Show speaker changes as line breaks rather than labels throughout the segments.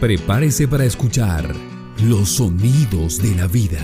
Prepárese para escuchar los sonidos de la vida.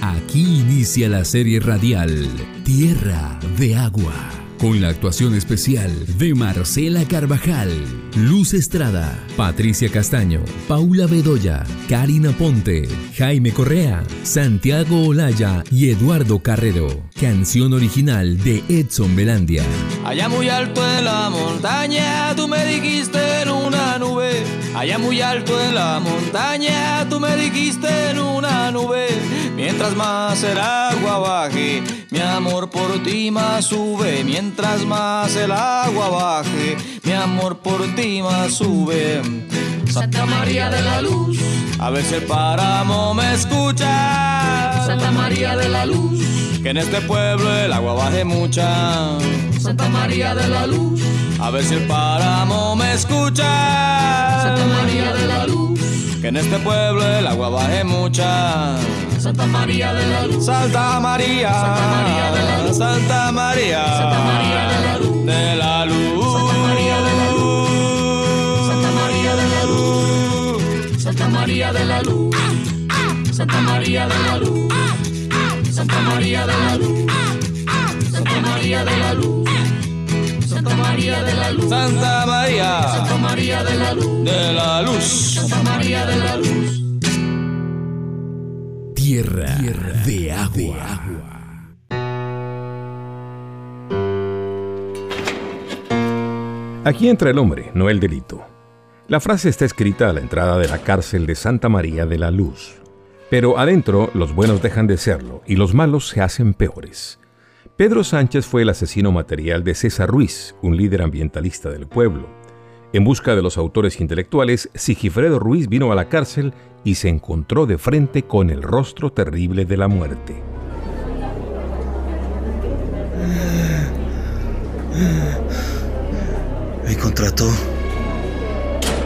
Aquí inicia la serie radial Tierra de Agua, con la actuación especial de Marcela Carvajal, Luz Estrada, Patricia Castaño, Paula Bedoya, Karina Ponte, Jaime Correa, Santiago Olaya y Eduardo Carrero. Canción original de Edson Belandia.
Allá muy alto en la montaña, tú me dijiste en una nube. Allá muy alto en la montaña, tú me dijiste en una nube. Mientras más el agua baje, mi amor por ti más sube. Mientras más el agua baje, mi amor por ti más sube. Santa María de la Luz, a ver si el páramo me escucha. Santa María de la Luz, que en este pueblo el agua baje mucha. Santa María de la Luz, a ver si el páramo me escucha. Santa María de la Luz, que en este pueblo el agua baje mucha. Santa María de la Luz, Santa María, Santa María de la Luz, Santa María, Santa María de la Luz, de la Luz, Santa María de la Luz, Santa María de la Luz, Santa María de la Luz, Santa María de la Luz, Santa María de la Luz, Santa María de la Luz. Santa María de la Luz. Santa María. Santa María de la Luz. De la Luz. Santa María de la Luz.
Tierra, de agua.
Aquí entra el hombre, no el delito. La frase está escrita a la entrada de la cárcel de Santa María de la Luz. Pero adentro los buenos dejan de serlo y los malos se hacen peores. Pedro Sánchez fue el asesino material de César Ruiz, un líder ambientalista del pueblo. En busca de los autores intelectuales, Sigifredo Ruiz vino a la cárcel y se encontró de frente con el rostro terrible de la muerte.
Me contrató.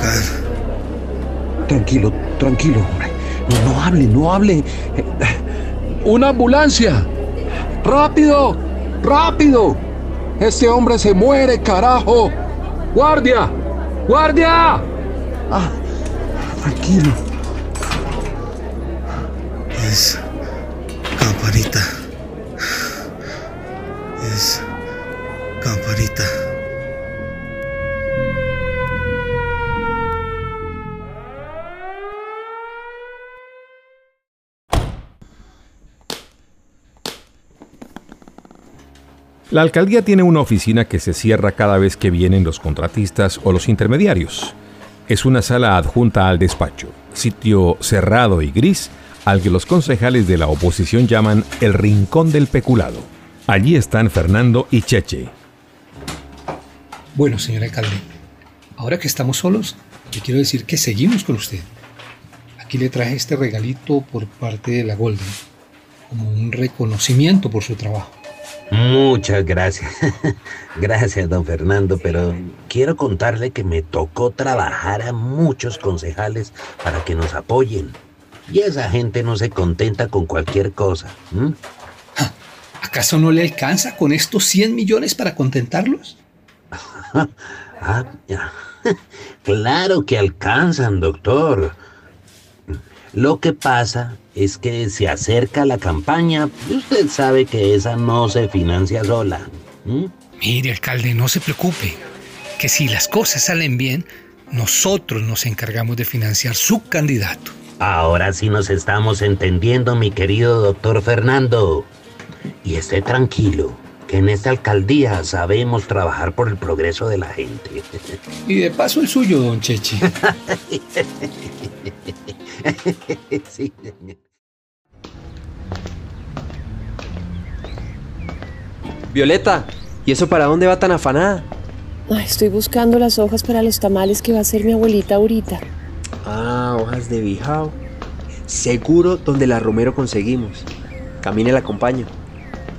Car.
Tranquilo, tranquilo, hombre. No, no hable, no hable. ¡Una ambulancia! ¡Rápido! ¡Rápido! Este hombre se muere, carajo. ¡Guardia! ¡Guardia!
Ah, tranquilo. Es campanita. Es campanita.
La alcaldía tiene una oficina que se cierra cada vez que vienen los contratistas o los intermediarios. Es una sala adjunta al despacho, sitio cerrado y gris al que los concejales de la oposición llaman el rincón del peculado. Allí están Fernando y Cheche.
Bueno, señor alcalde, ahora que estamos solos, le quiero decir que seguimos con usted. Aquí le traje este regalito por parte de la Golden, como un reconocimiento por su trabajo.
Muchas gracias. Gracias, don Fernando, pero quiero contarle que me tocó trabajar a muchos concejales para que nos apoyen. Y esa gente no se contenta con cualquier cosa. ¿m?
¿Acaso no le alcanza con estos 100 millones para contentarlos?
Ah, claro que alcanzan, doctor. Lo que pasa es que se acerca la campaña y usted sabe que esa no se financia sola.
Mire, alcalde, no se preocupe, que si las cosas salen bien, nosotros nos encargamos de financiar su candidato.
Ahora sí nos estamos entendiendo, mi querido doctor Fernando. Y esté tranquilo, que en esta alcaldía sabemos trabajar por el progreso de la gente.
Y de paso el suyo, don Cheche.
sí, señor.
Violeta, ¿y eso para dónde va tan afanada?
Ay, estoy buscando las hojas para los tamales que va a hacer mi abuelita ahorita.
Ah, hojas de bijao. Seguro donde la Romero conseguimos. Camine la acompaño.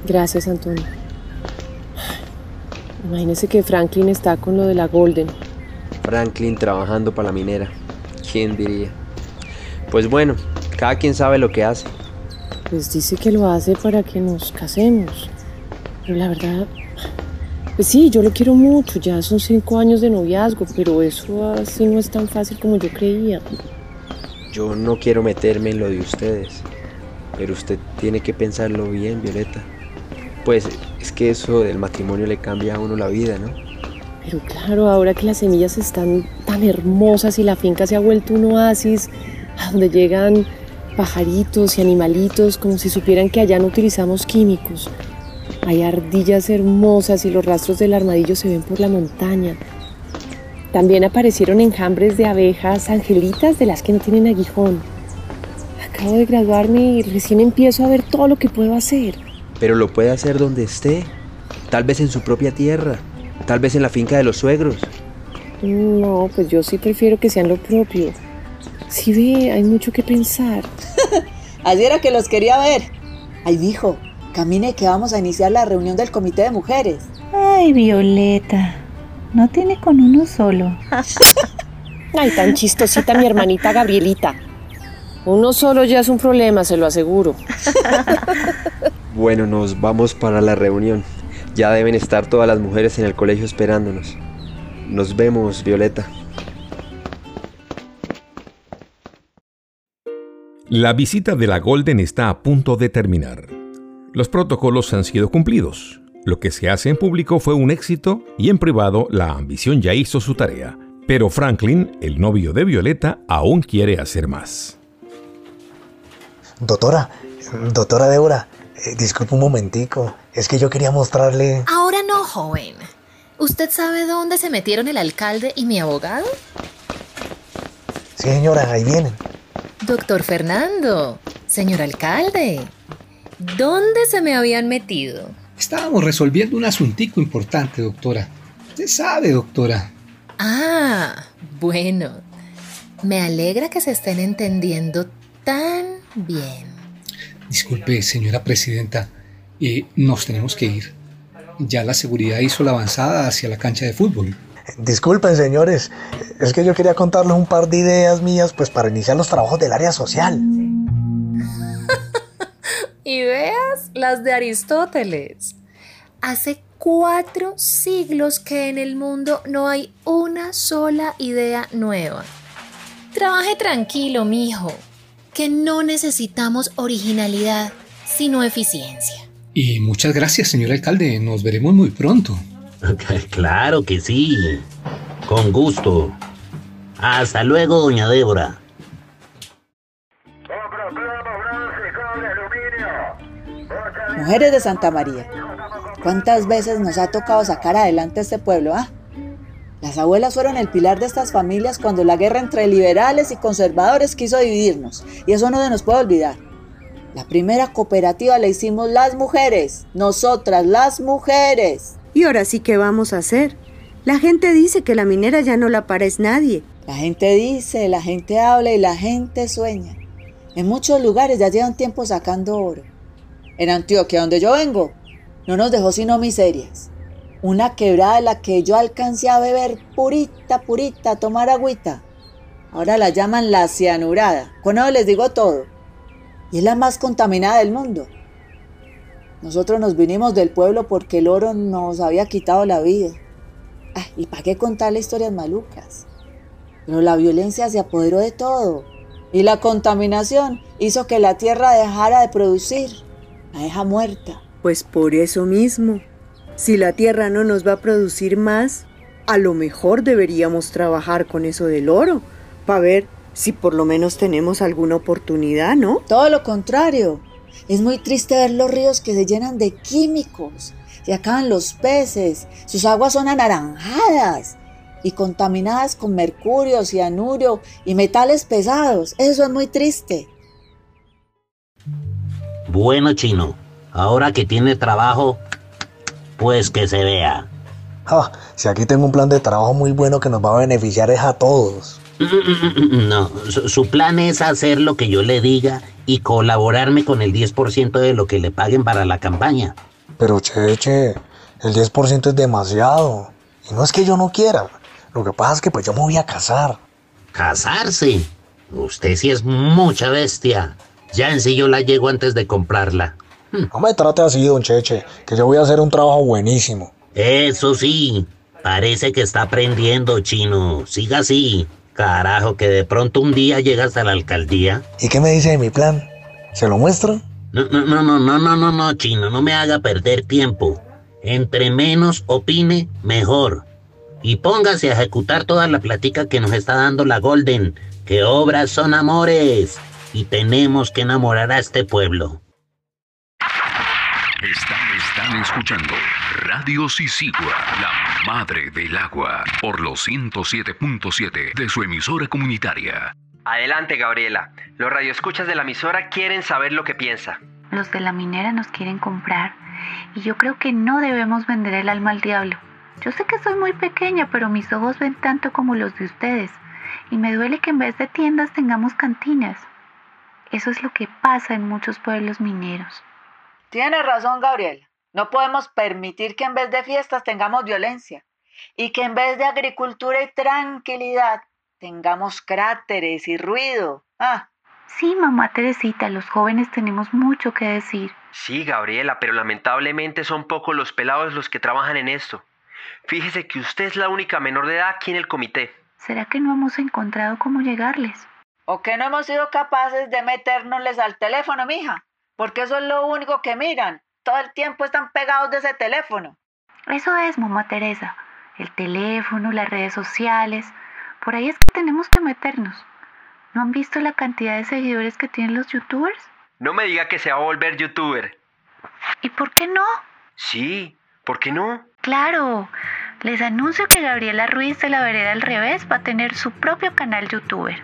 Gracias, Antonio. Imagínese que Franklin está con lo de la Golden.
Franklin trabajando para la minera. ¿Quién diría? Pues bueno, cada quien sabe lo que hace.
Pues dice que lo hace para que nos casemos. Pero la verdad, Pues sí, yo lo quiero mucho, ya son cinco años de noviazgo, pero eso así no es tan fácil como yo creía.
Yo no quiero meterme en lo de ustedes, pero usted tiene que pensarlo bien, Violeta. Pues es que eso del matrimonio le cambia a uno la vida, ¿no?
Pero claro, ahora que las semillas están tan hermosas y la finca se ha vuelto un oasis, a donde llegan pajaritos y animalitos como si supieran que allá no utilizamos químicos. Hay ardillas hermosas y los rastros del armadillo se ven por la montaña. También aparecieron enjambres de abejas angelitas de las que no tienen aguijón. Acabo de graduarme y recién empiezo a ver todo lo que puedo hacer.
Pero lo puede hacer donde esté, tal vez en su propia tierra, tal vez en la finca de los suegros.
No, pues yo sí prefiero que sean lo propio. Si ve, hay mucho que pensar.
Así era que los quería ver. Ay, dijo, camine que vamos a iniciar la reunión del comité de mujeres.
Ay, Violeta, no tiene con uno solo.
Ay, tan chistosita mi hermanita Gabrielita. Uno solo ya es un problema, se lo aseguro.
Bueno, nos vamos para la reunión. Ya deben estar todas las mujeres en el colegio esperándonos. Nos vemos, Violeta.
La visita de la Golden está a punto de terminar. Los protocolos han sido cumplidos. Lo que se hace en público fue un éxito y en privado la ambición ya hizo su tarea. Pero Franklin, el novio de Violeta, aún quiere hacer más.
Doctora, doctora Débora, eh, disculpe un momentico. Es que yo quería mostrarle...
Ahora no, joven. ¿Usted sabe dónde se metieron el alcalde y mi abogado?
Sí, señora, ahí vienen.
Doctor Fernando, señor alcalde, ¿dónde se me habían metido?
Estábamos resolviendo un asuntico importante, doctora. Usted sabe, doctora.
Ah, bueno. Me alegra que se estén entendiendo tan bien.
Disculpe, señora presidenta, eh, nos tenemos que ir. Ya la seguridad hizo la avanzada hacia la cancha de fútbol.
Disculpen, señores. Es que yo quería contarles un par de ideas mías pues para iniciar los trabajos del área social.
Ideas las de Aristóteles. Hace cuatro siglos que en el mundo no hay una sola idea nueva. Trabaje tranquilo, mijo, que no necesitamos originalidad, sino eficiencia.
Y muchas gracias, señor alcalde. Nos veremos muy pronto.
Claro que sí. Con gusto. Hasta luego, doña Débora.
Mujeres de Santa María, ¿cuántas veces nos ha tocado sacar adelante este pueblo, ah? Las abuelas fueron el pilar de estas familias cuando la guerra entre liberales y conservadores quiso dividirnos, y eso no se nos puede olvidar. La primera cooperativa la hicimos las mujeres, nosotras las mujeres.
¿Y ahora sí qué vamos a hacer? La gente dice que la minera ya no la pares nadie.
La gente dice, la gente habla y la gente sueña. En muchos lugares ya llevan tiempo sacando oro. En Antioquia, donde yo vengo, no nos dejó sino miserias. Una quebrada de la que yo alcancé a beber purita, purita, a tomar agüita. Ahora la llaman la cianurada. Con eso les digo todo. Y es la más contaminada del mundo. Nosotros nos vinimos del pueblo porque el oro nos había quitado la vida. ¿Y para qué contarle historias malucas? Pero la violencia se apoderó de todo. Y la contaminación hizo que la tierra dejara de producir. La deja muerta.
Pues por eso mismo. Si la tierra no nos va a producir más, a lo mejor deberíamos trabajar con eso del oro, para ver si por lo menos tenemos alguna oportunidad, ¿no?
Todo lo contrario. Es muy triste ver los ríos que se llenan de químicos, se acaban los peces, sus aguas son anaranjadas y contaminadas con mercurio, cianuro y metales pesados. Eso es muy triste.
Bueno, chino, ahora que tiene trabajo, pues que se vea.
Ah, si aquí tengo un plan de trabajo muy bueno que nos va a beneficiar es a todos.
No, su, su plan es hacer lo que yo le diga y colaborarme con el 10% de lo que le paguen para la campaña.
Pero Cheche, el 10% es demasiado. Y no es que yo no quiera. Lo que pasa es que pues yo me voy a casar.
¿Casarse? Usted sí es mucha bestia. Ya en sí yo la llego antes de comprarla.
No me trate así, don Cheche, que yo voy a hacer un trabajo buenísimo.
Eso sí, parece que está aprendiendo, chino. Siga así. Carajo, que de pronto un día llegas a la alcaldía.
¿Y qué me dice de mi plan? ¿Se lo muestro?
No, no, no, no, no, no, no, no, chino, no me haga perder tiempo. Entre menos opine, mejor. Y póngase a ejecutar toda la platica que nos está dando la Golden, que obras son amores. Y tenemos que enamorar a este pueblo.
Están, están escuchando Radio Sisigua, la madre del agua, por los 107.7 de su emisora comunitaria.
Adelante, Gabriela. Los radioescuchas de la emisora quieren saber lo que piensa.
Los de la minera nos quieren comprar y yo creo que no debemos vender el alma al diablo. Yo sé que soy muy pequeña, pero mis ojos ven tanto como los de ustedes y me duele que en vez de tiendas tengamos cantinas. Eso es lo que pasa en muchos pueblos mineros.
Tiene razón, Gabriel. No podemos permitir que en vez de fiestas tengamos violencia y que en vez de agricultura y tranquilidad tengamos cráteres y ruido. Ah.
Sí, mamá Teresita, los jóvenes tenemos mucho que decir.
Sí, Gabriela, pero lamentablemente son pocos los pelados los que trabajan en esto. Fíjese que usted es la única menor de edad aquí en el comité.
¿Será que no hemos encontrado cómo llegarles?
¿O que no hemos sido capaces de metérnosles al teléfono, mija? Porque eso es lo único que miran. Todo el tiempo están pegados de ese teléfono.
Eso es, mamá Teresa. El teléfono, las redes sociales. Por ahí es que tenemos que meternos. ¿No han visto la cantidad de seguidores que tienen los youtubers?
No me diga que se va a volver youtuber.
¿Y por qué no?
Sí, ¿por qué no?
Claro. Les anuncio que Gabriela Ruiz de la Vereda al Revés va a tener su propio canal youtuber.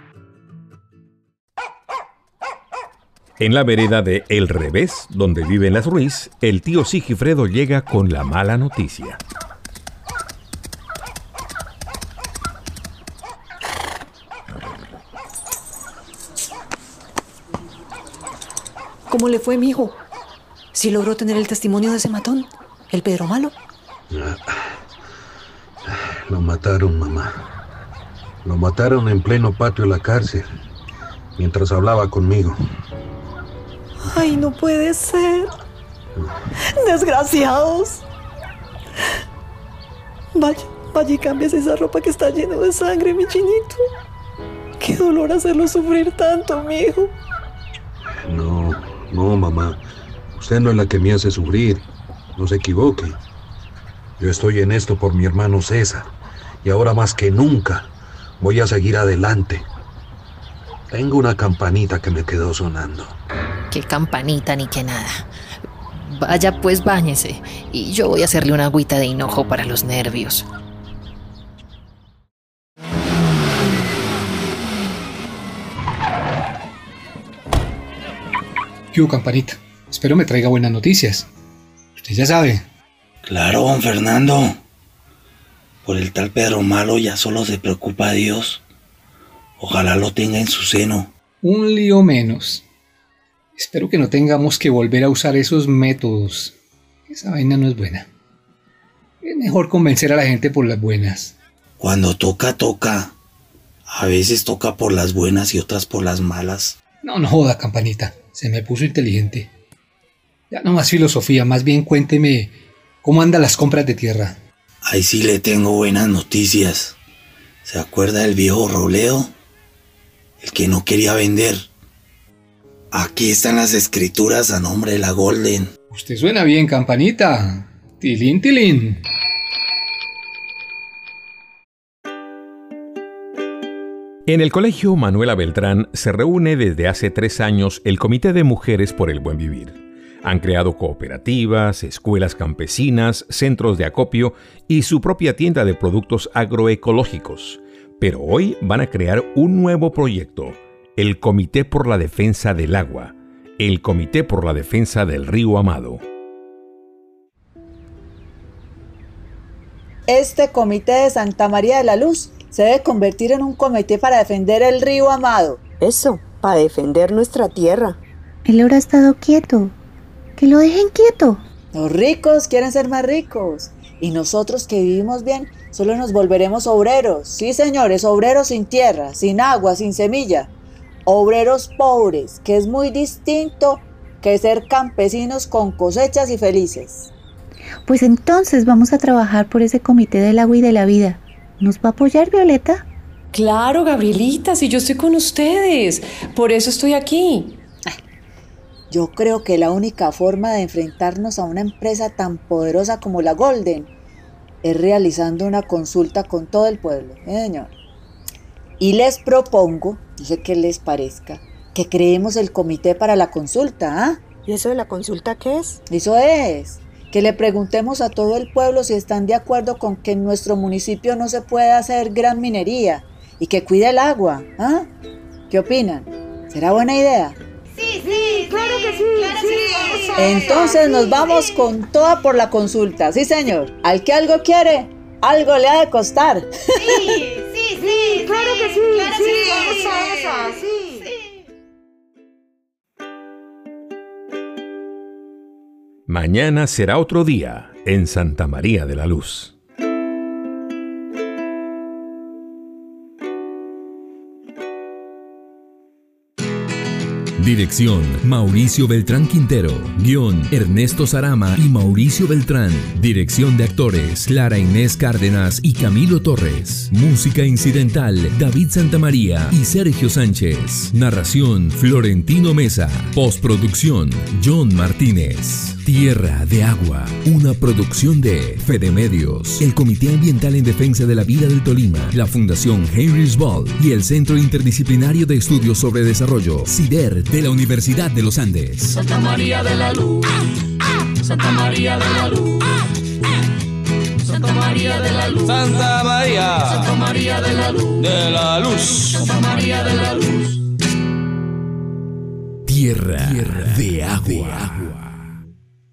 En la vereda de El Revés, donde viven las Ruiz, el tío Sigifredo llega con la mala noticia.
¿Cómo le fue, mi hijo? ¿Si logró tener el testimonio de ese matón? ¿El Pedro Malo?
Lo mataron, mamá. Lo mataron en pleno patio de la cárcel, mientras hablaba conmigo.
Ay, no puede ser. Desgraciados. Vaya, vaya y cambies esa ropa que está llena de sangre, mi chinito. Qué dolor hacerlo sufrir tanto, mi hijo.
No, no, mamá. Usted no es la que me hace sufrir. No se equivoque. Yo estoy en esto por mi hermano César. Y ahora más que nunca voy a seguir adelante. Tengo una campanita que me quedó sonando.
Qué campanita ni qué nada. Vaya pues báñese y yo voy a hacerle una agüita de hinojo para los nervios.
¿Qué hubo, campanita? Espero me traiga buenas noticias. Usted ya sabe.
Claro, don Fernando. Por el tal Pedro Malo ya solo se preocupa Dios. Ojalá lo tenga en su seno.
Un lío menos. Espero que no tengamos que volver a usar esos métodos. Esa vaina no es buena. Es mejor convencer a la gente por las buenas.
Cuando toca, toca. A veces toca por las buenas y otras por las malas.
No, no joda, campanita. Se me puso inteligente. Ya no más filosofía, más bien cuénteme cómo andan las compras de tierra.
Ahí sí le tengo buenas noticias. ¿Se acuerda del viejo Robledo? El que no quería vender. Aquí están las escrituras a nombre de la Golden.
Usted suena bien, campanita. Tilín, tilín.
En el colegio Manuela Beltrán se reúne desde hace tres años el Comité de Mujeres por el Buen Vivir. Han creado cooperativas, escuelas campesinas, centros de acopio y su propia tienda de productos agroecológicos. Pero hoy van a crear un nuevo proyecto, el Comité por la Defensa del Agua, el Comité por la Defensa del Río Amado.
Este comité de Santa María de la Luz se debe convertir en un comité para defender el río Amado.
Eso, para defender nuestra tierra.
El oro ha estado quieto. Que lo dejen quieto.
Los ricos quieren ser más ricos. Y nosotros que vivimos bien, solo nos volveremos obreros. Sí, señores, obreros sin tierra, sin agua, sin semilla. Obreros pobres, que es muy distinto que ser campesinos con cosechas y felices.
Pues entonces vamos a trabajar por ese comité del agua y de la vida. ¿Nos va a apoyar Violeta?
Claro, Gabrielita, si yo estoy con ustedes. Por eso estoy aquí.
Yo creo que la única forma de enfrentarnos a una empresa tan poderosa como la Golden es realizando una consulta con todo el pueblo, ¿eh, señor? Y les propongo, no sé qué les parezca, que creemos el comité para la consulta, ¿ah?
¿Y eso de la consulta qué es?
Eso es, que le preguntemos a todo el pueblo si están de acuerdo con que en nuestro municipio no se puede hacer gran minería y que cuide el agua, ¿ah? ¿Qué opinan? ¿Será buena idea?
Sí, sí, claro que sí. Claro sí.
Entonces nos vamos con toda por la consulta, sí señor. Al que algo quiere, algo le ha de costar.
Sí, sí, sí, claro que sí. Claro sí, sí, esa, sí.
Mañana será otro día en Santa María de la Luz.
Dirección Mauricio Beltrán Quintero. Guión Ernesto Sarama y Mauricio Beltrán. Dirección de actores Clara Inés Cárdenas y Camilo Torres. Música incidental David Santamaría y Sergio Sánchez. Narración Florentino Mesa. Postproducción John Martínez. Tierra de Agua. Una producción de Fede Medios, el Comité Ambiental en Defensa de la Vida del Tolima, la Fundación Henry's Ball y el Centro Interdisciplinario de Estudios sobre Desarrollo, CIDER, de la Universidad de los Andes.
Santa María de la Luz. Santa María de la Luz. Santa María de la Luz. Santa María. Santa María de la Luz. De la Luz. Santa María de la Luz.
Tierra, de agua.